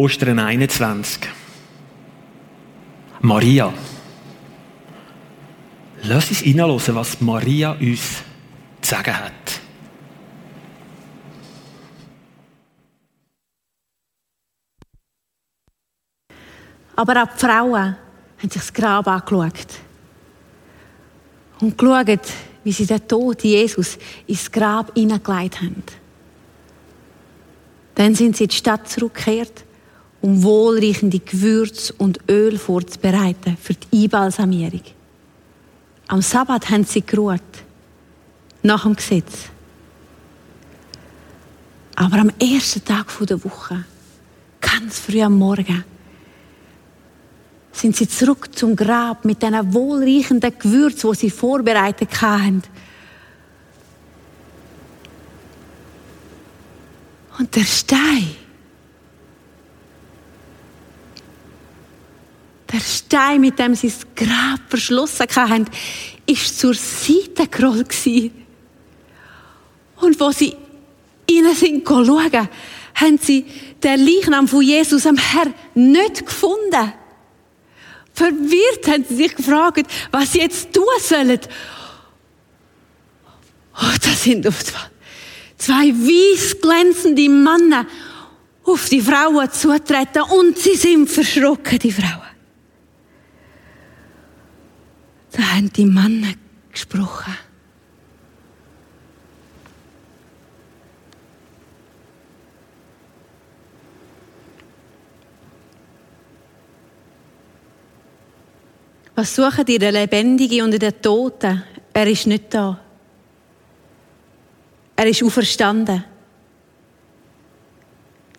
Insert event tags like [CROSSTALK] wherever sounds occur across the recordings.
Ostern 21. Maria. Lass uns hineinhören, was Maria uns zu sagen hat. Aber auch die Frauen haben sich das Grab angeschaut. Und geschaut, wie sie den toten Jesus ins Grab hineingelegt haben. Dann sind sie in die Stadt zurückgekehrt, um wohlriechende Gewürze und Öl vorzubereiten für die Einbalsamierung. Am Sabbat haben sie geruht, nach dem Gesetz. Aber am ersten Tag der Woche, ganz früh am Morgen, sind sie zurück zum Grab mit diesen wohlriechenden Gewürzen, die sie vorbereitet hatten. Und der Stein, der Stein, mit dem sie das Grab verschlossen hatten, ist zur Seite gerollt Und wo sie innen sind schauen, haben sie den Leichnam von Jesus am Herr nicht gefunden. Verwirrt haben sie sich gefragt, was sie jetzt tun sollen. Oh, da sind auf zwei weiß glänzende Männer auf die Frauen zutreten und sie sind verschrocken, die Frauen. Da haben die Männer gesprochen. Was suchen die, der Lebendige und der Toten? Er ist nicht da. Er ist auferstanden.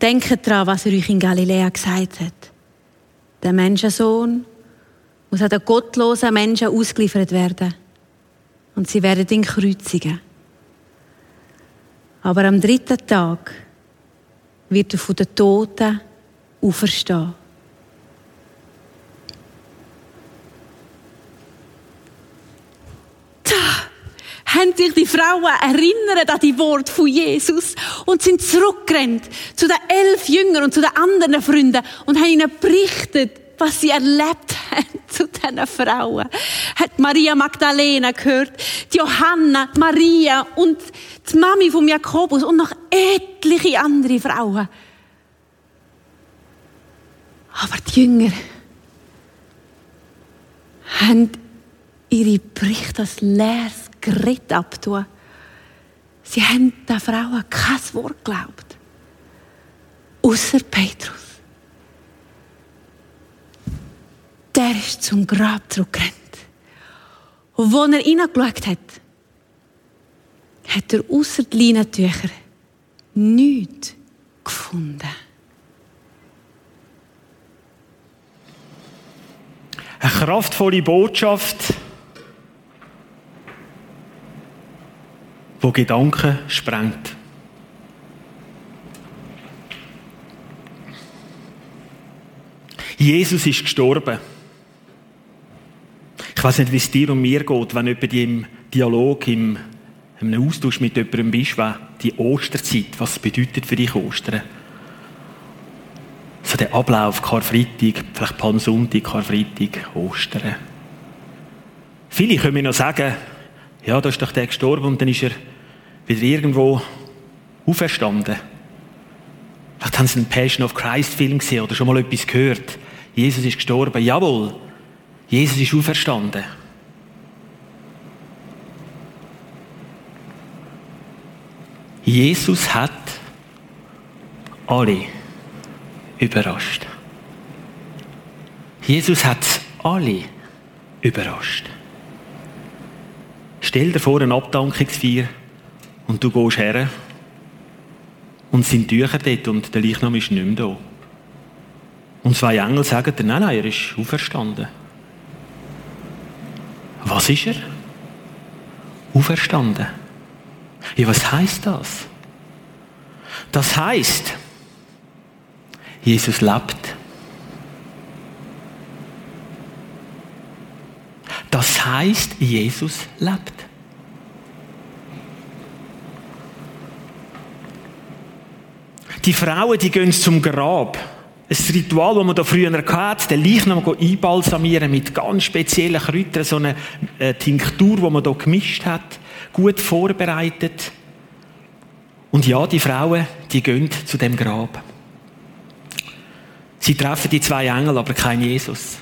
Denkt daran, was er euch in Galiläa gesagt hat. Der Menschensohn muss an den gottlosen Menschen ausgeliefert werden. Und sie werden ihn kreuzigen. Aber am dritten Tag wird er von den Toten auferstehen. haben sich die Frauen erinnert an die Worte von Jesus und sind zurückgerannt zu den elf Jüngern und zu den anderen Freunden und haben ihnen berichtet, was sie erlebt haben [LAUGHS] zu diesen Frauen. Hat Maria Magdalena gehört, die Johanna, Maria und die Mami von Jakobus und noch etliche andere Frauen. Aber die Jünger haben ihre Berichte als leeres Gerät abtun. Sie haben der Frau kein Wort geglaubt. Außer Petrus. Der ist zum Grab zurückgerannt. Und als er hineingeschaut hat, hat er außer die Leinentücher nichts gefunden. Eine kraftvolle Botschaft wo Gedanken sprengt. Jesus ist gestorben. Ich weiß nicht, wie es dir und mir geht, wenn jemand im Dialog, im, im Austausch mit jemandem bist, was die Osterzeit, was bedeutet für dich Ostern? So der Ablauf, Karfreitag, vielleicht Palmsonntag, Karfreitag, Ostern. Viele können mir noch sagen, ja, da ist doch der gestorben und dann ist er wieder irgendwo auferstanden. Vielleicht haben Sie einen Passion of Christ Film gesehen oder schon mal etwas gehört. Jesus ist gestorben. Jawohl, Jesus ist auferstanden. Jesus hat alle überrascht. Jesus hat alle überrascht. Stell dir vor, eine Abdankungsfeier und du gehst her und sind Tücher dort und der Leichnam ist nicht mehr da. Und zwei Engel sagen dir, nein, nein, er ist auferstanden. Was ist er? Auferstanden. Ja, was heißt das? Das heißt, Jesus lebt. Das heißt, Jesus lebt. Die Frauen, die gehen zum Grab. Ein Ritual, das man da früher hatte, den Leichnam einbalsamieren mit ganz speziellen Kräutern, so eine äh, Tinktur, die man da gemischt hat, gut vorbereitet. Und ja, die Frauen, die gehen zu dem Grab. Sie treffen die zwei Engel, aber kein Jesus.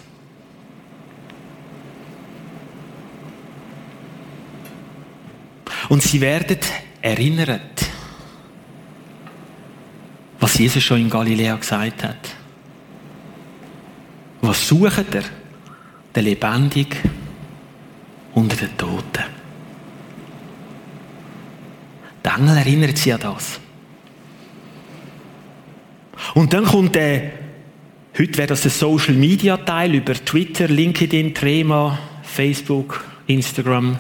Und sie werden erinnert, was Jesus schon in Galiläa gesagt hat. Was sucht er? Der Lebendig unter den Toten. Der Engel erinnert sie an das. Und dann kommt der, heute wäre das ein Social Media Teil über Twitter, LinkedIn, Trema, Facebook, Instagram.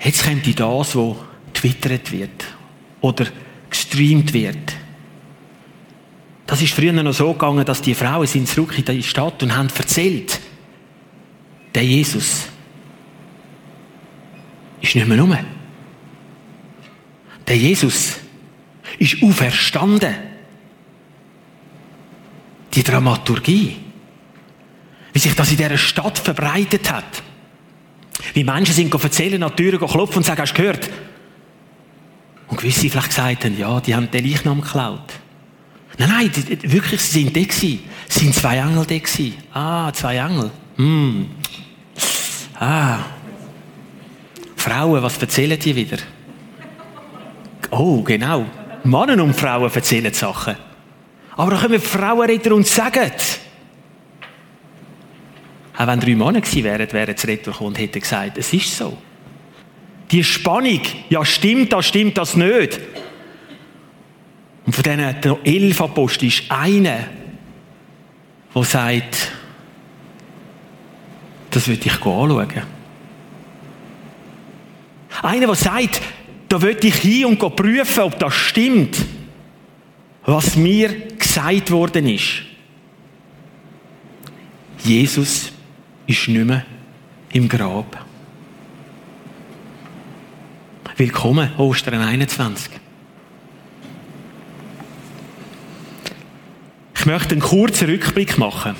Jetzt kommt das, was twittert wird oder gestreamt wird. Das ist früher noch so gegangen, dass die Frauen sind zurück in die Stadt und haben erzählt, der Jesus ist nicht mehr rum. Der Jesus ist auferstanden. Die Dramaturgie, wie sich das in dieser Stadt verbreitet hat. Wie Menschen sind erzählen, an die Türen klopfen und sagen, hast du gehört? Und gewisse vielleicht gesagt haben, ja, die haben den Leichnam geklaut. Nein, nein, die, wirklich, sie sind da gewesen. Es sind zwei Engel da gewesen. Ah, zwei Engel. Hm. Ah. Frauen, was erzählen die wieder? Oh, genau. Männer und Frauen erzählen Sachen. Aber dann kommen Frauenretter und sagen, auch wenn drei Männer gewesen wären, wären sie retour und hätten gesagt, es ist so. Die Spannung, ja stimmt das, stimmt das nicht. Und von diesen elf Aposteln ist einer, der sagt, das würde ich anschauen. Einer, der sagt, da würde ich hin und prüfen, ob das stimmt, was mir gesagt worden ist. Jesus ist nicht mehr im Grab. Willkommen, Ostern 21. möchte einen kurzen Rückblick machen.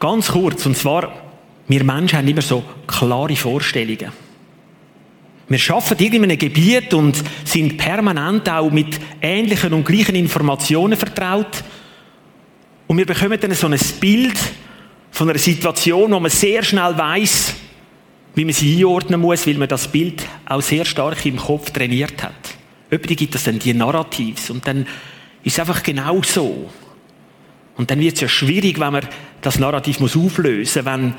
Ganz kurz, und zwar, wir Menschen haben immer so klare Vorstellungen. Wir arbeiten in einem Gebiet und sind permanent auch mit ähnlichen und gleichen Informationen vertraut. Und wir bekommen dann so ein Bild von einer Situation, wo man sehr schnell weiß, wie man sie einordnen muss, weil man das Bild auch sehr stark im Kopf trainiert hat. Übrigens gibt es dann die Narrativs und dann ist einfach genau so. Und dann wird es ja schwierig, wenn man das Narrativ muss auflösen muss, wenn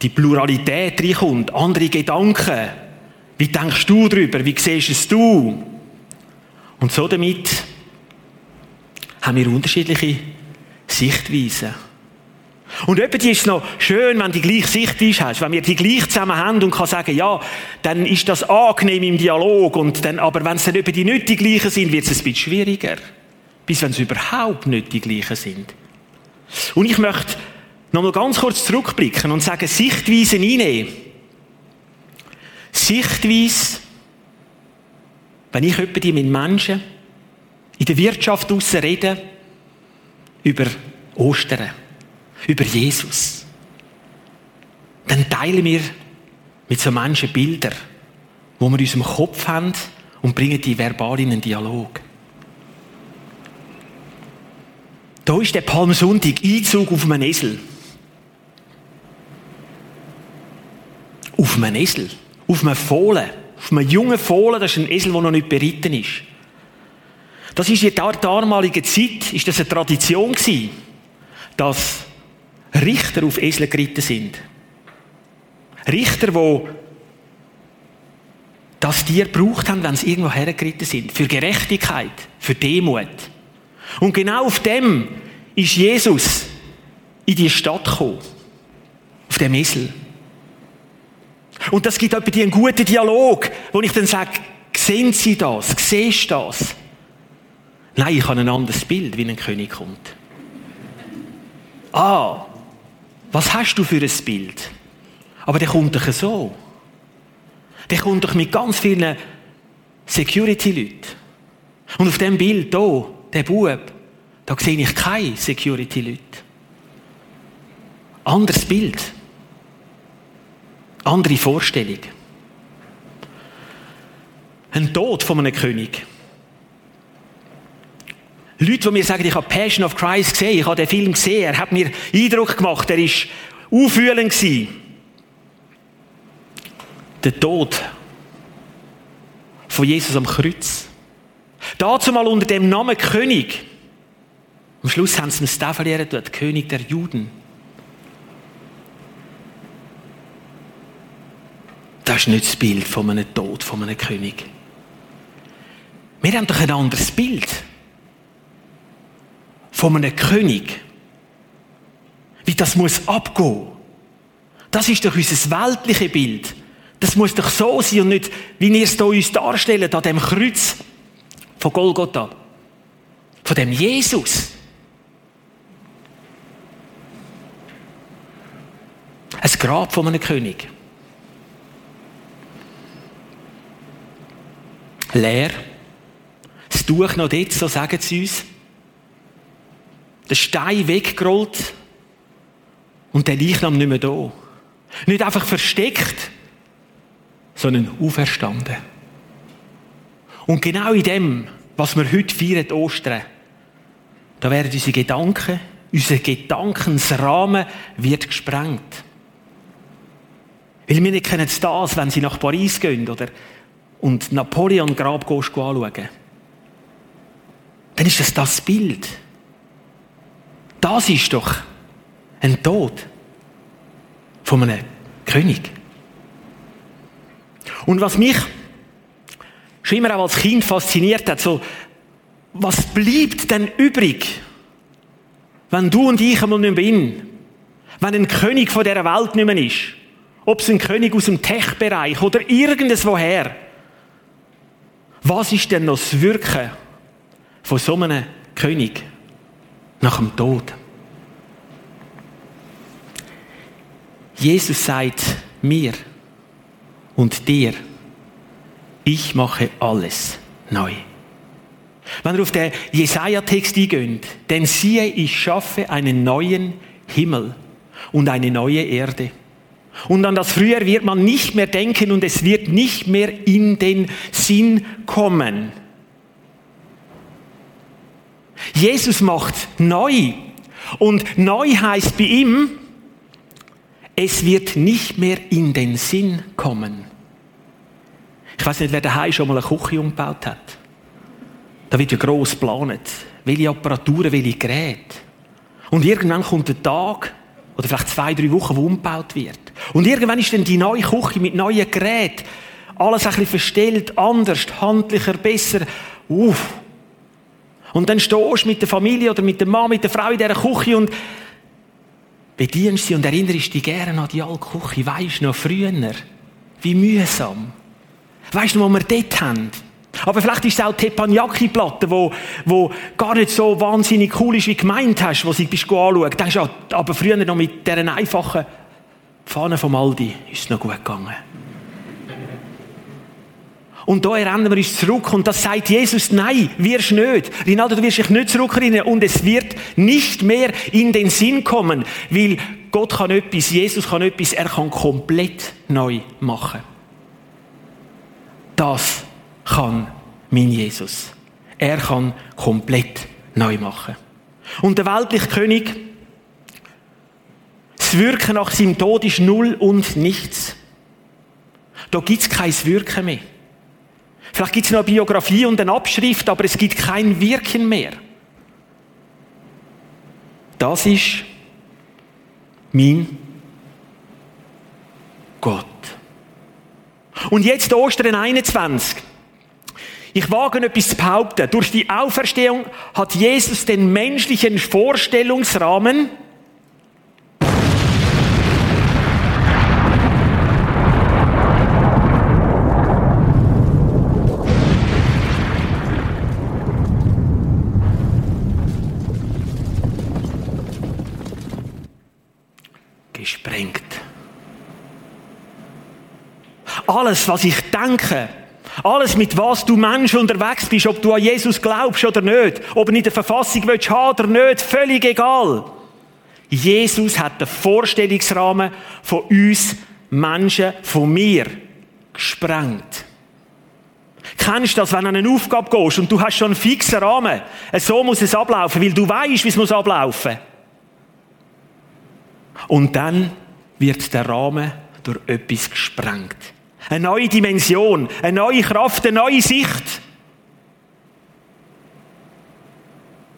die Pluralität reinkommt, andere Gedanken. Wie denkst du darüber? Wie siehst es du? Und so damit haben wir unterschiedliche Sichtweisen. Und etwa ist es noch schön, wenn die gleiche Sichtweise hast, wenn wir die gleich zusammen haben und kann sagen, ja, dann ist das angenehm im Dialog und dann, aber wenn es dann etwa die nicht die gleichen sind, wird es ein bisschen schwieriger bis wenn es überhaupt nicht die gleichen sind. Und ich möchte noch mal ganz kurz zurückblicken und sagen, Sichtweisen einnehmen. Sichtweise, wenn ich die mit Menschen in der Wirtschaft draussen rede, über Ostern, über Jesus, dann teilen wir mit so Menschen Bilder, wo wir in unserem Kopf haben und bringen die verbal in einen Dialog. Da ist der Palmsonntag, Einzug auf einem Esel. Auf einem Esel. Auf einem Fohlen. Auf einem jungen Fohlen, das ist ein Esel, der noch nicht beritten ist. Das ist in der damaligen Zeit ist das eine Tradition gewesen, dass Richter auf Esel geritten sind. Richter, die das Tier gebraucht haben, wenn sie irgendwo hergeritten sind. Für Gerechtigkeit, für Demut. Und genau auf dem ist Jesus in die Stadt gekommen. Auf dem Esel. Und das gibt etwa einen guten Dialog, wo ich dann sage, sehen Sie das? Siehst du das? Nein, ich habe ein anderes Bild, wie ein König kommt. Ah, was hast du für ein Bild? Aber der kommt doch so. Der kommt doch mit ganz vielen Security-Leuten. Und auf dem Bild hier, der Bub, Da sehe ich keine Security-Leute. Anderes Bild. Andere Vorstellung. Ein Tod von einem König. Leute, die mir sagen, ich habe Passion of Christ gesehen, ich habe den Film gesehen, er hat mir Eindruck gemacht, er ist auffühlend. Der Tod von Jesus am Kreuz. Dazu mal unter dem Namen König. Am Schluss haben sie ihn verlieren, der König der Juden. Das ist nicht das Bild von einem Tod, von einem König. Wir haben doch ein anderes Bild von einem König. Wie das muss abgehen. Das ist doch unser weltliches Bild. Das muss doch so sein und nicht, wie ihr es uns darstellt, an dem Kreuz von Golgotha. Von dem Jesus. Ein Grab von einem König. Leer. Das Tuch noch dort, so sagen sie uns. Der Stein weggerollt und der Leichnam nicht mehr da. Nicht einfach versteckt, sondern auferstanden. Und genau in dem, was wir heute feiern, Ostern, da werden unsere Gedanken, unser Gedankensrahmen wird gesprengt. Weil wir nicht kennen das, wenn sie nach Paris gehen oder und Napoleon Grab anschauen. Dann ist das das Bild. Das ist doch ein Tod von einem König. Und was mich schon immer auch als Kind fasziniert hat, so, was bleibt denn übrig, wenn du und ich einmal nicht mehr bin? Wenn ein König von dieser Welt nicht mehr ist? Ob es ein König aus dem Tech-Bereich oder irgendwoher. Was ist denn noch das Wirken von so einem König nach dem Tod? Jesus sagt mir und dir, ich mache alles neu. Wenn ihr auf den Jesaja-Text eingeht, denn siehe, ich schaffe einen neuen Himmel und eine neue Erde. Und an das Früher wird man nicht mehr denken und es wird nicht mehr in den Sinn kommen. Jesus macht neu. Und neu heißt bei ihm, es wird nicht mehr in den Sinn kommen. Ich weiß nicht, wer daheim schon mal eine Küche umgebaut hat. Da wird ja gross geplant. Welche Apparaturen, welche Geräte. Und irgendwann kommt der Tag, oder vielleicht zwei, drei Wochen, wo umgebaut wird. Und irgendwann ist dann die neue Küche mit neuen Geräten. Alles ein bisschen verstellt, anders, handlicher, besser. Uff. Und dann stehst du mit der Familie oder mit dem Mann, mit der Frau in dieser Küche und bedienst sie und erinnerst dich gerne an die alte Küche. Weisst noch früher? Wie mühsam. Weisst du, wo wir dort haben? Aber vielleicht ist es auch die Teppanyaki-Platte, wo, wo gar nicht so wahnsinnig cool ist, wie du gemeint hast, wo sie bist anschauen. Denkst du, aber früher noch mit dieser einfachen Pfanne vom Aldi ist es noch gut gegangen. Und da erinnern wir uns zurück und das sagt Jesus, nein, wirst nicht. Rinaldo, du wirst dich nicht zurückerinnern und es wird nicht mehr in den Sinn kommen, weil Gott kann etwas, Jesus kann etwas, er kann komplett neu machen. Das kann mein Jesus. Er kann komplett neu machen. Und der weltliche König, das Wirken nach seinem Tod ist null und nichts. Da gibt es kein Wirken mehr. Vielleicht gibt es noch eine Biografie und eine Abschrift, aber es gibt kein Wirken mehr. Das ist mein Gott. Und jetzt Ostern 21. Ich wage etwas zu behaupten. Durch die Auferstehung hat Jesus den menschlichen Vorstellungsrahmen gesprengt. Alles, was ich denke, Alles, mit was du Mensch unterwegs bist, ob du an Jesus glaubst oder nicht, ob er in der Verfassung willst haben oder nicht, völlig egal. Jesus hat den Vorstellungsrahmen von uns Menschen, von mir, gesprengt. Kennst du das, wenn du an eine Aufgabe gehst und du hast schon einen fixen Rahmen? So muss es ablaufen, weil du weißt, wie es muss ablaufen. Und dann wird der Rahmen durch etwas gesprengt. Eine neue Dimension, eine neue Kraft, eine neue Sicht.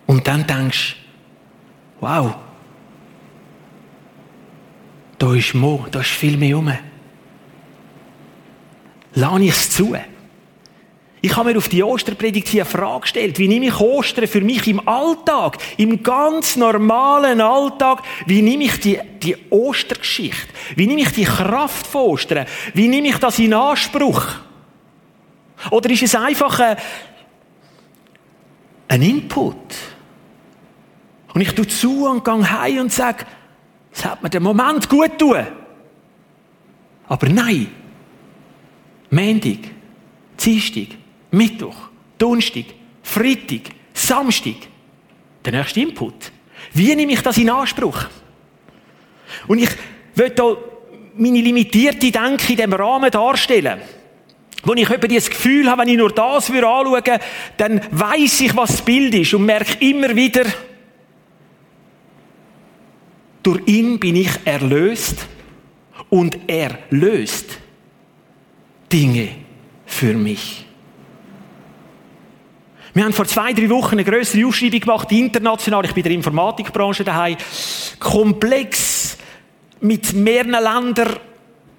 Und dann denkst du, wow, da ist Mo, da ist viel mehr rum. Lass ich es zu. Ich habe mir auf die Osterpredigt hier eine Frage gestellt. Wie nehme ich Ostern für mich im Alltag, im ganz normalen Alltag, wie nehme ich die, die Ostergeschichte? Wie nehme ich die Kraft von Ostern? Wie nehme ich das in Anspruch? Oder ist es einfach ein, ein Input? Und ich tue zu und gehe heim und sage, es hat mir den Moment gut tun. Aber nein. Montag, Dienstag, Mittwoch, Donnerstag, Freitag, Samstag. Der nächste Input. Wie nehme ich das in Anspruch? Und ich will hier meine limitierte Denke in diesem Rahmen darstellen. Wo ich etwa das Gefühl habe, wenn ich nur das anschauen würde, dann weiß ich, was das Bild ist und merke immer wieder, durch ihn bin ich erlöst und er löst Dinge für mich. Wir haben vor zwei, drei Wochen eine größere Ausschreibung gemacht, international. Ich bin in der Informatikbranche daheim. Komplex, mit mehreren Ländern,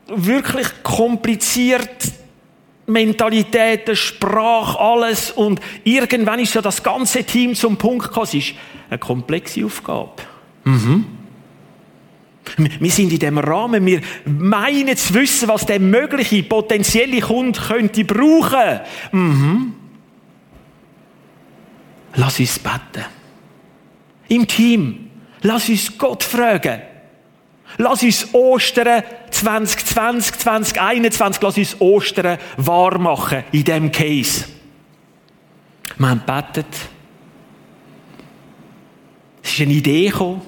wirklich kompliziert. Mentalitäten, Sprache, alles. Und irgendwann ist ja das ganze Team zum Punkt gekommen. Es ist eine komplexe Aufgabe. Mhm. Wir sind in dem Rahmen, wir meinen zu wissen, was der mögliche, potenzielle Kunde könnte brauchen. Mhm. Lass uns beten. Im Team. Lass uns Gott fragen. Lass uns Ostern 2020, 2021, lass uns Ostern wahr machen in diesem Case. Wir haben gebetet. Es ist eine Idee gekommen.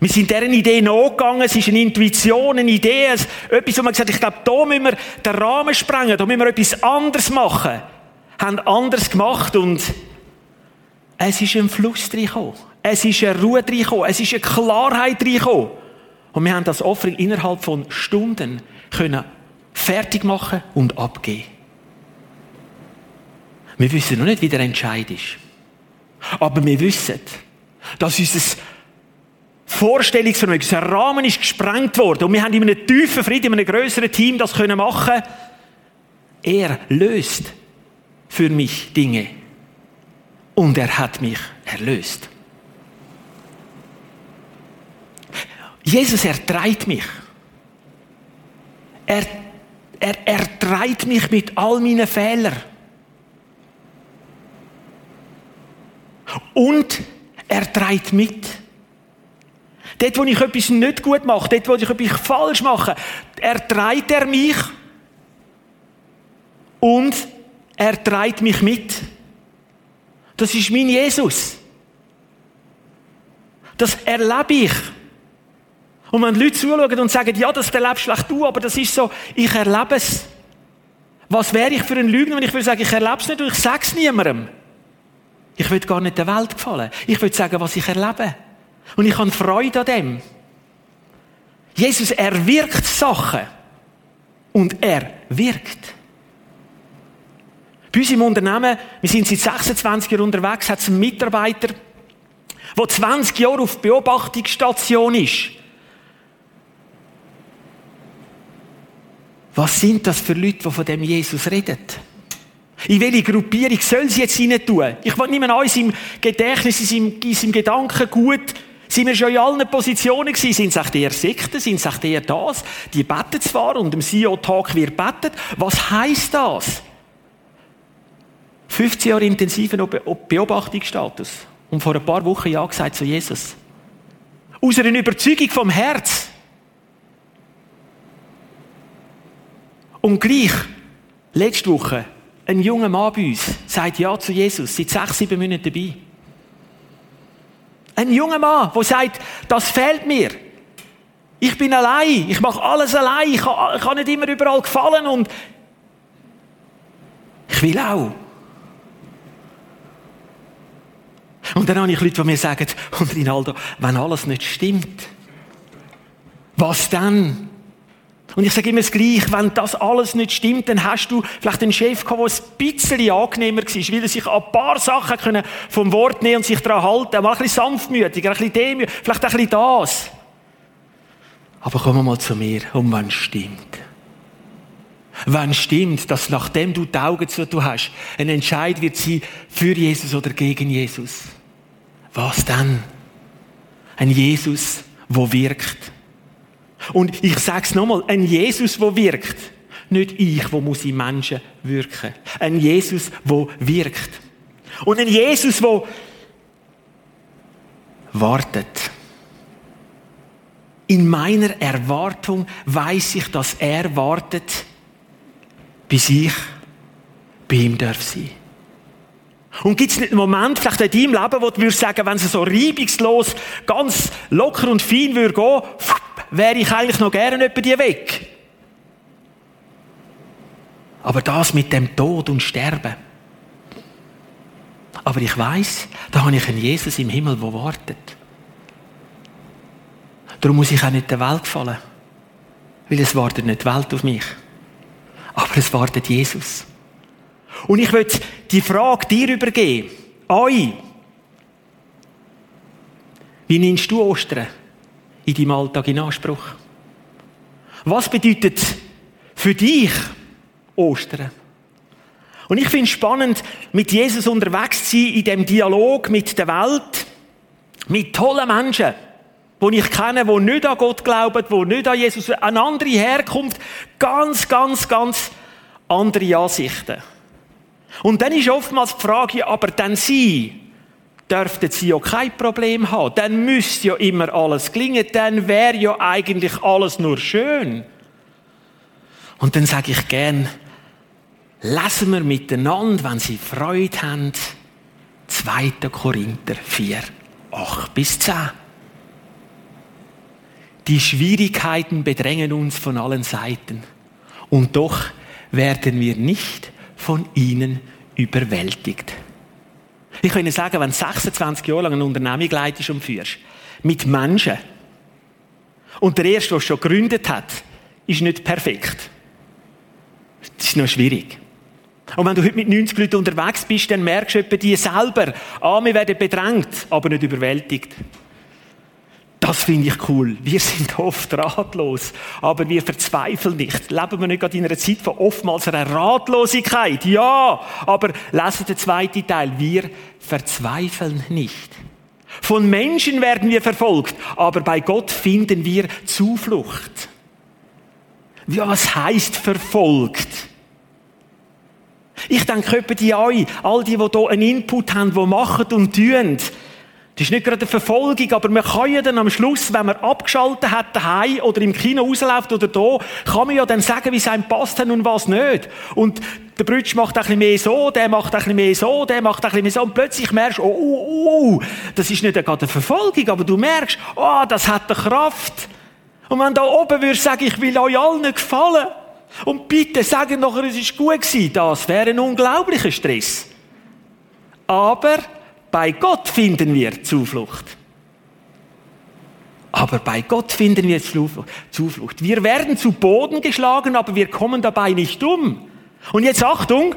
Wir sind deren Idee nachgegangen, es ist eine Intuition, eine Idee, etwas, wo man gesagt hat, ich glaube, da müssen wir den Rahmen sprengen, da müssen wir etwas anderes machen. Haben anders gemacht und es ist ein Fluss reingekommen. Es ist eine Ruhe reingekommen. Es ist eine Klarheit reingekommen. Und wir haben das Offering innerhalb von Stunden können fertig machen und abgeben. Wir wissen noch nicht, wie der Entscheid ist. Aber wir wissen, dass unser Vorstellungsvermögen, unser Rahmen ist gesprengt worden und wir haben in einem tiefen Frieden, in einem größeren Team das können machen. Er löst für mich Dinge und er hat mich erlöst. Jesus ertreibt mich. Er, er ertreibt mich mit all meinen Fehlern. Und er treibt mit. Dort, wo ich etwas nicht gut mache, dort, wo ich etwas falsch mache, ertreibt er mich und er treibt mich mit. Das ist mein Jesus. Das erlebe ich. Und wenn Leute zuschauen und sagen, ja, das erlebst vielleicht du, aber das ist so, ich erlebe es. Was wäre ich für ein Lügner, wenn ich würde sagen, ich erlebe es nicht und ich sage es niemandem? Ich will gar nicht der Welt gefallen. Ich will sagen, was ich erlebe. Und ich habe Freude an dem. Jesus, er wirkt Sachen. Und er wirkt. Bei uns im Unternehmen, wir sind seit 26 Jahren unterwegs, hat es einen Mitarbeiter, der 20 Jahre auf Beobachtungsstation ist. Was sind das für Leute, die von dem Jesus reden? In welche Gruppierung soll sie jetzt rein tun? Ich nehme an, in seinem Gedächtnis, in seinem, in seinem Gedanken gut, sind wir schon in allen Positionen gewesen? Sind es eher Sekten? Sind es eher das? Die beten zwar und im CEO-Talk wird betet. Was heisst das? 15 Jahre intensiven Beobachtungsstatus. Und vor ein paar Wochen Ja gesagt zu Jesus. Aus einer Überzeugung vom Herz. Und gleich letzte Woche, ein junger Mann bei uns sagt Ja zu Jesus, seit sechs, sieben Monaten dabei. Ein junger Mann, der sagt, das fehlt mir. Ich bin allein, ich mache alles allein, ich kann, ich kann nicht immer überall gefallen und ich will auch. Und dann habe ich Leute, die mir sagen, und Rinaldo, wenn alles nicht stimmt, was dann? Und ich sage immer das Gleiche, wenn das alles nicht stimmt, dann hast du vielleicht einen Chef gehabt, der ein bisschen angenehmer war, weil er sich an ein paar Sachen vom Wort nehmen und sich daran halten, mal ein bisschen sanftmütiger, ein bisschen demütiger, vielleicht ein bisschen das. Aber komm mal zu mir, um wenn es stimmt. Wenn es stimmt, dass nachdem du die Augen zu hast, ein Entscheid wird sein für Jesus oder gegen Jesus. Was dann? Ein Jesus, wo wirkt. Und ich sage es nochmal, ein Jesus, wo wirkt. Nicht ich, wo muss in Menschen wirken. Ein Jesus, wo wirkt. Und ein Jesus, wo wartet. In meiner Erwartung weiß ich, dass er wartet, bis ich bei ihm darf sein. Und gibt es nicht einen Moment, vielleicht in deinem Leben, wo du würdest sagen, wenn es so reibungslos, ganz locker und fein würde gehen, wäre ich eigentlich noch gerne über die weg. Aber das mit dem Tod und Sterben. Aber ich weiß, da habe ich einen Jesus im Himmel, der wartet. Darum muss ich auch nicht der Welt gefallen. Weil es wartet nicht die Welt auf mich. Aber es wartet Jesus. Und ich möchte die Frage dir übergeben. Euch. Wie nimmst du Ostern in deinem Alltag in Anspruch? Was bedeutet für dich Ostern? Und ich finde es spannend, mit Jesus unterwegs zu sein, in dem Dialog mit der Welt, mit tollen Menschen die ich kenne, die nicht an Gott glauben, die nicht an Jesus, eine andere Herkunft, ganz, ganz, ganz andere Ansichten. Und dann ist oftmals die Frage, aber dann sie, dürften sie ja kein Problem haben. Dann müsste ja immer alles gelingen. Dann wäre ja eigentlich alles nur schön. Und dann sage ich gern, lesen wir miteinander, wenn sie Freude haben, 2. Korinther 4, 8 bis 10. Die Schwierigkeiten bedrängen uns von allen Seiten. Und doch werden wir nicht von ihnen überwältigt. Ich kann Ihnen sagen, wenn du 26 Jahre lang eine Unternehmung leitest und führst, mit Menschen, und der Erste, der es schon gegründet hat, ist nicht perfekt. Das ist noch schwierig. Und wenn du heute mit 90 Leuten unterwegs bist, dann merkst du etwa die selber, ah, wir werden bedrängt, aber nicht überwältigt. Das finde ich cool. Wir sind oft ratlos, aber wir verzweifeln nicht. Leben wir nicht gerade in einer Zeit von oftmals einer Ratlosigkeit? Ja, aber lesen den zweiten Teil. Wir verzweifeln nicht. Von Menschen werden wir verfolgt, aber bei Gott finden wir Zuflucht. Was heißt verfolgt? Ich denke, die euch, all die, die hier einen Input haben, die machen und tun, das ist nicht gerade eine Verfolgung, aber man kann ja dann am Schluss, wenn man abgeschaltet hat, daheim oder im Kino rausläuft oder da, kann man ja dann sagen, wie es einem passt und was nicht. Und der Brütsch macht ein bisschen mehr so, der macht ein bisschen mehr so, der macht ein bisschen mehr so. Und plötzlich merkst du, oh, oh, oh, das ist nicht gerade eine Verfolgung, aber du merkst, oh, das hat eine Kraft. Und wenn da oben würdest sagen, ich will euch allen gefallen, und bitte sagen nachher, es ist gut gewesen, das wäre ein unglaublicher Stress. Aber bei Gott finden wir Zuflucht. Aber bei Gott finden wir Zuflucht. Wir werden zu Boden geschlagen, aber wir kommen dabei nicht um. Und jetzt Achtung,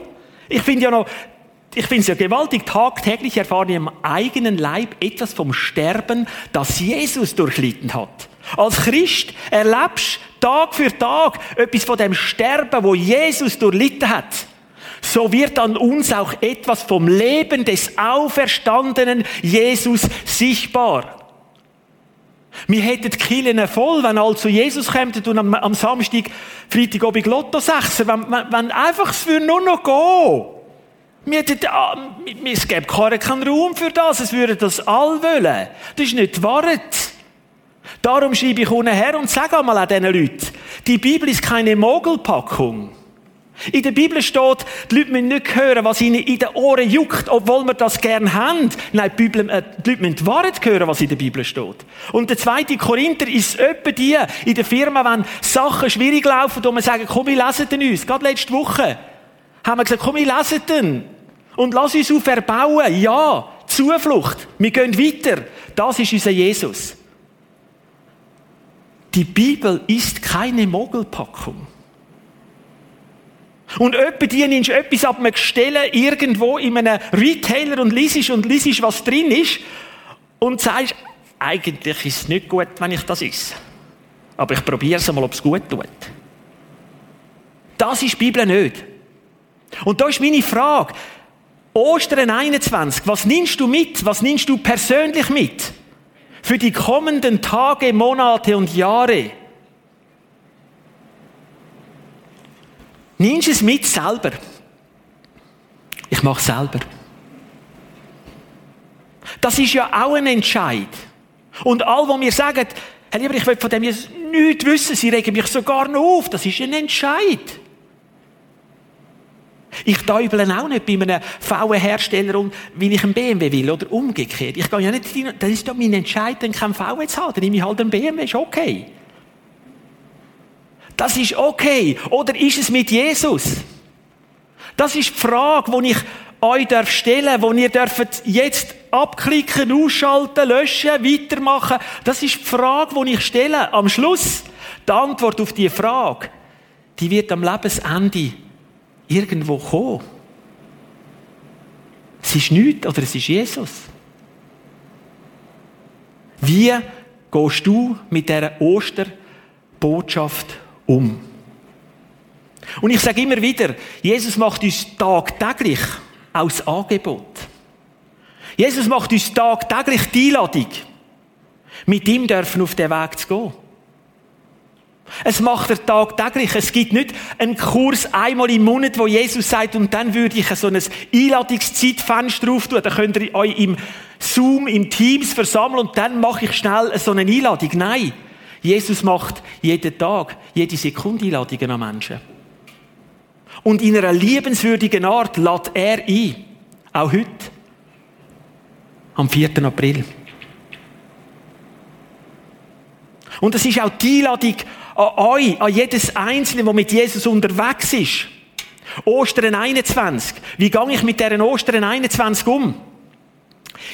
ich finde ja noch, ich finde es ja gewaltig, tagtäglich erfahren wir im eigenen Leib etwas vom Sterben, das Jesus durchlitten hat. Als Christ erlebst Tag für Tag etwas von dem Sterben, wo Jesus durchlitten hat so wird an uns auch etwas vom Leben des auferstandenen Jesus sichtbar. Wir hätten die Kirchen voll, wenn zu Jesus kämen und am, am Samstag, Freitag oben Lotto 6, wenn, wenn, wenn einfach es für nur noch gehen. Wir hätten, ah, es gäbe keinen Raum für das, es würden das alle wollen. Das ist nicht wahr. Darum schreibe ich unten her und sage einmal an diesen Leuten, die Bibel ist keine Mogelpackung. In der Bibel steht, die Leute müssen nicht hören, was ihnen in den Ohren juckt, obwohl wir das gern haben. Nein, die, Bibel, äh, die Leute müssen die Wahrheit hören, was in der Bibel steht. Und der zweite Korinther ist etwa die, in der Firma, wenn Sachen schwierig laufen, wo wir sagen, komm, wir lesen den uns. Gerade letzte Woche haben wir gesagt, komm, wir lesen den. Und lass uns auf erbauen. Ja, Zuflucht. Wir gehen weiter. Das ist unser Jesus. Die Bibel ist keine Mogelpackung. Und etwa die nimmst etwas ab einem Gestell irgendwo in einem Retailer und liest und liest, was drin ist und sagst, eigentlich ist es nicht gut, wenn ich das esse. Aber ich probiere es einmal, ob es gut tut. Das ist die Bibel nicht. Und da ist meine Frage. Ostern 21, was nimmst du mit? Was nimmst du persönlich mit? Für die kommenden Tage, Monate und Jahre. Nimmst es mit selber. Ich mache selber. Das ist ja auch ein Entscheid. Und all, was mir sagen, Herr Lieber, ich will von dem jetzt nichts wissen, sie regen mich sogar noch auf, das ist ein Entscheid. Ich täubele auch nicht bei einem VW-Hersteller um, weil ich einen BMW will oder umgekehrt. Ich gehe ja nicht, das ist doch mein Entscheid, dann keinen VW zu haben, dann nehme ich halt einen BMW, ist okay. Das ist okay. Oder ist es mit Jesus? Das ist die Frage, die ich euch stellen darf, die ihr dürft jetzt abklicken, ausschalten, löschen, weitermachen. Das ist die Frage, die ich stelle. Am Schluss, die Antwort auf diese Frage, die wird am Lebensende irgendwo kommen. Es ist nichts oder es ist Jesus. Wie gehst du mit dieser Osterbotschaft um? Und ich sage immer wieder, Jesus macht uns tagtäglich aus Angebot. Jesus macht uns tagtäglich die Einladung, mit ihm dürfen auf den Weg zu gehen. Es macht er tagtäglich. Es gibt nicht einen Kurs einmal im Monat, wo Jesus sagt, und dann würde ich so ein Einladungszeitfenster drauf tun. Dann könnt ihr euch im Zoom, im Teams versammeln und dann mache ich schnell so eine Einladung. Nein. Jesus macht jeden Tag, jede Sekunde Einladungen an Menschen. Und in einer liebenswürdigen Art lädt er ein. Auch heute. Am 4. April. Und es ist auch die Einladung an euch, an jedes Einzelne, der mit Jesus unterwegs ist. Ostern 21. Wie gehe ich mit deren Ostern 21 um?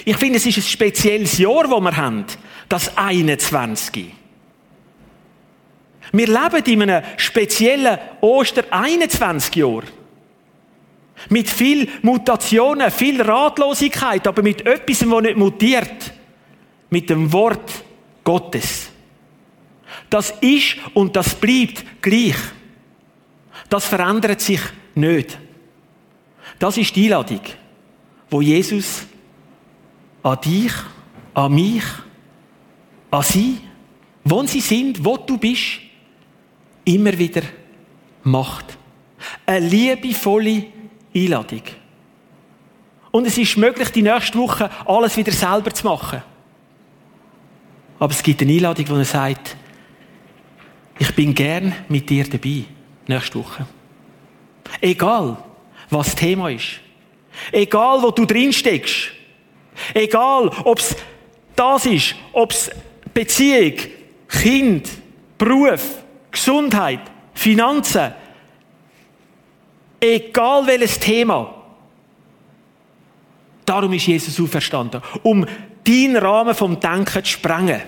Ich finde, es ist ein spezielles Jahr, das wir haben. Das 21. Wir leben in einem speziellen Oster 21 Jahr. Mit viel Mutationen, viel Ratlosigkeit, aber mit etwas, das nicht mutiert. Mit dem Wort Gottes. Das ist und das bleibt gleich. Das verändert sich nicht. Das ist die Einladung, wo Jesus an dich, an mich, an sie, wo sie sind, wo du bist, immer wieder macht. Eine liebevolle Einladung. Und es ist möglich, die nächste Woche alles wieder selber zu machen. Aber es gibt eine Einladung, wo er sagt, ich bin gern mit dir dabei, nächste Woche. Egal, was das Thema ist. Egal, wo du drin steckst. Egal, ob es das ist, ob es Beziehung, Kind, Beruf, Gesundheit, Finanzen. Egal welches Thema. Darum ist Jesus auferstanden. Um deinen Rahmen vom Denken zu sprengen.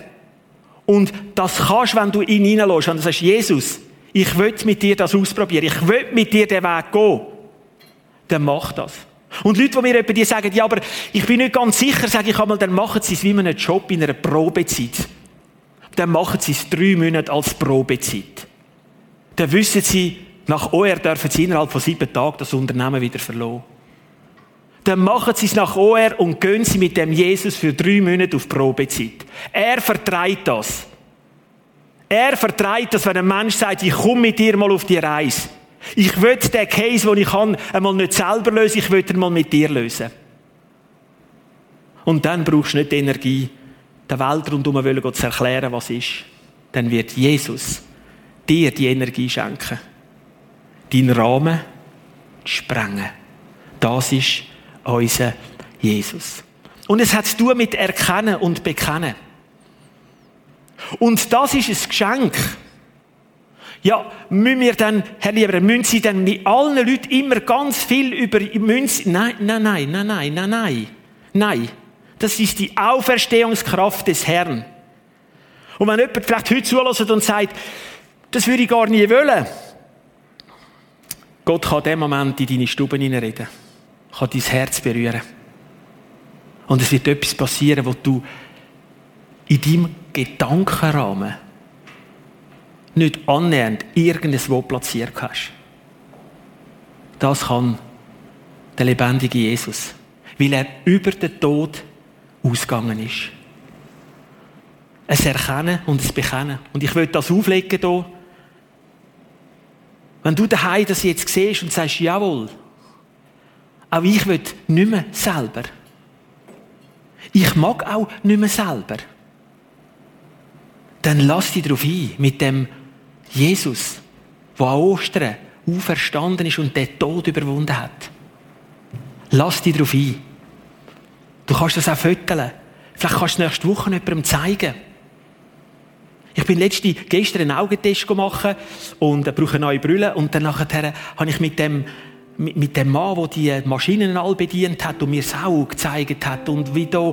Und das kannst, wenn du ihn hineinlässt und du sagst, Jesus, ich will mit dir das ausprobieren, ich will mit dir den Weg gehen, dann mach das. Und Leute, die mir etwa sagen, ja, aber ich bin nicht ganz sicher, sage ich einmal, dann machen sie es wie einen Job in einer Probezeit. Dann machen sie es drei Monate als Probezeit. Dann wissen sie, nach OR dürfen sie innerhalb von sieben Tagen das Unternehmen wieder verloren. Dann machen sie es nach OR und gehen sie mit dem Jesus für drei Monate auf Probezeit. Er vertreibt das. Er vertreibt das, wenn ein Mensch sagt, ich komme mit dir mal auf die Reise. Ich will den Case, den ich kann, einmal nicht selber lösen, ich will ihn mal mit dir lösen. Und dann brauchst du nicht Energie, der Welt rundherum zu erklären, was ist. Dann wird Jesus dir die Energie schenken. deinen Rahmen sprengen. Das ist unser Jesus. Und es hat zu tun mit Erkennen und Bekennen. Und das ist ein Geschenk. Ja, müssen wir dann, Herr Lieber, müssen Sie dann mit allen Leuten immer ganz viel über, müssen nein, nein, nein, nein, nein, nein, nein, nein. Das ist die Auferstehungskraft des Herrn. Und wenn jemand vielleicht heute zulässt und sagt, das würde ich gar nie wollen, Gott kann in dem Moment in deine Stube hineinreden, kann dein Herz berühren. Und es wird etwas passieren, wo du in deinem Gedankenrahmen nicht annähernd irgendwo platziert hast. Das kann der lebendige Jesus, weil er über den Tod ausgegangen ist. Es Erkennen und es Bekennen. Und ich will das auflegen hier. Wenn du daheim das jetzt siehst und sagst, jawohl, auch ich will nicht mehr selber. Ich mag auch nicht mehr selber. Dann lass dich darauf ein, mit dem Jesus, der an Ostern auferstanden ist und den Tod überwunden hat. Lass dich darauf ein. Du kannst das auch föteln. Vielleicht kannst du es nächste Woche jemandem zeigen. Ich bin letzte, gestern einen Augentest gemacht und brauche eine neue Brille und dann nachher habe ich mit dem mit, mit dem Mann, der die Maschinen all bedient hat und mir das Auge gezeigt hat und wie da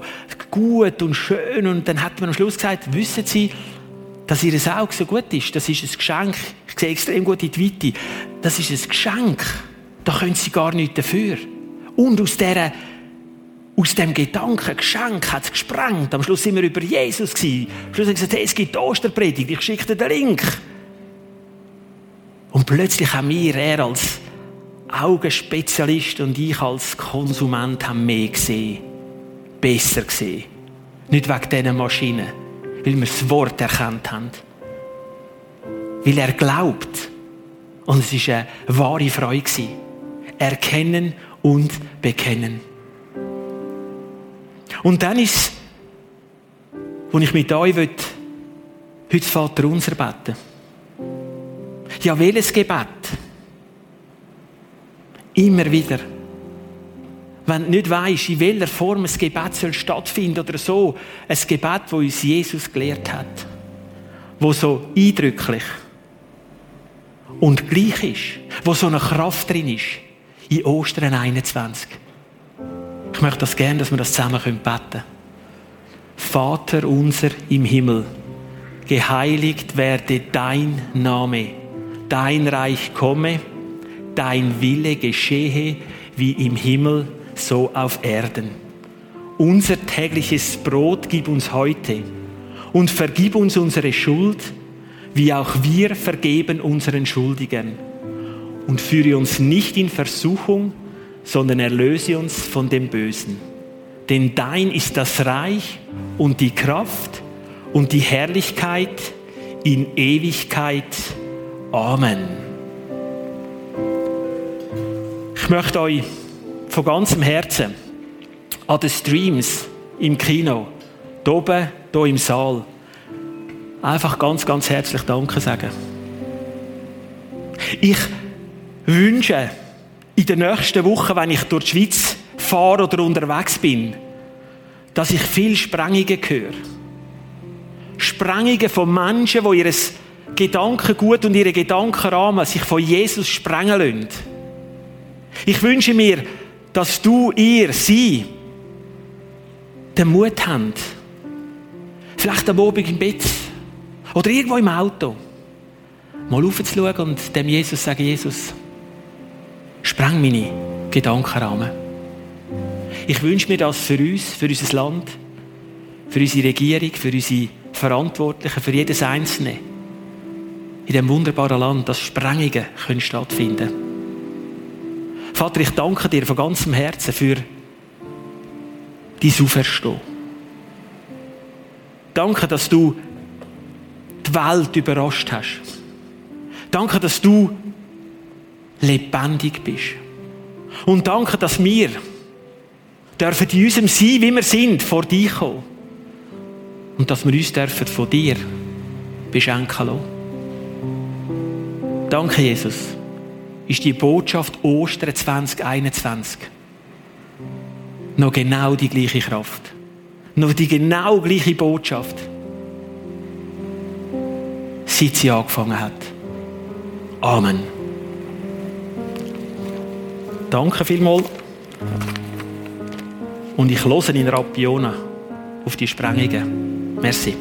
gut und schön und dann hat man am Schluss gesagt, wissen Sie, dass Ihr Auge so gut ist, das ist ein Geschenk. Ich sehe extrem gut in die Weite. Das ist ein Geschenk. Da können Sie gar nichts dafür. Und aus dieser aus dem Gedanken, Geschenk, hat es gesprengt. Am Schluss sind wir über Jesus gewesen. Am Schluss haben wir gesagt, hey, es gibt Osterpredigt, ich schicke dir den Link. Und plötzlich haben wir, er als Augenspezialist und ich als Konsument haben mehr gesehen. Besser gesehen. Nicht wegen diesen Maschinen, weil wir das Wort erkannt haben. Weil er glaubt. Und es war eine wahre Freude. Erkennen und bekennen. Und dann ist wo ich mit euch will, heute Vater unser beten. Ja, welches Gebet? Immer wieder. Wenn du nicht weißt, in welcher Form ein Gebet soll stattfinden oder so, ein Gebet, das uns Jesus gelehrt hat, wo so eindrücklich und gleich ist, wo so eine Kraft drin ist, in Ostern 21. Ich möchte das gerne, dass wir das zusammen beten können. Vater unser im Himmel, geheiligt werde dein Name, dein Reich komme, dein Wille geschehe wie im Himmel, so auf Erden. Unser tägliches Brot gib uns heute und vergib uns unsere Schuld, wie auch wir vergeben unseren Schuldigern. Und führe uns nicht in Versuchung, sondern erlöse uns von dem Bösen. Denn dein ist das Reich und die Kraft und die Herrlichkeit in Ewigkeit. Amen. Ich möchte euch von ganzem Herzen an den Streams im Kino, hier oben, hier im Saal, einfach ganz, ganz herzlich Danke sagen. Ich wünsche in den nächsten Wochen, wenn ich durch die Schweiz fahre oder unterwegs bin, dass ich viel Sprengungen höre. Sprengungen von Menschen, die ihr Gedankengut und ihre Gedankenrahmen sich von Jesus sprengen lassen. Ich wünsche mir, dass du, ihr, sie den Mut habt, vielleicht am Abend im Bett oder irgendwo im Auto, mal aufzuschauen und dem Jesus sagen, Jesus, spreng meine Gedankenrahmen. Ich wünsche mir das für uns, für unser Land, für unsere Regierung, für unsere Verantwortlichen, für jedes Einzelne in diesem wunderbaren Land, dass Sprengungen können stattfinden. Vater, ich danke dir von ganzem Herzen für dein Auferstehen. Danke, dass du die Welt überrascht hast. Danke, dass du lebendig bist. Und danke, dass wir dürfen in unserem Sein, wie wir sind, vor dich kommen. Und dass wir uns dürfen von dir beschenken lassen. Danke, Jesus ist die Botschaft Ostern 2021 noch genau die gleiche Kraft. Noch die genau gleiche Botschaft. Seit sie angefangen hat. Amen. Danke vielmals. Und ich höre in Rapiona auf die Sprengungen. Merci.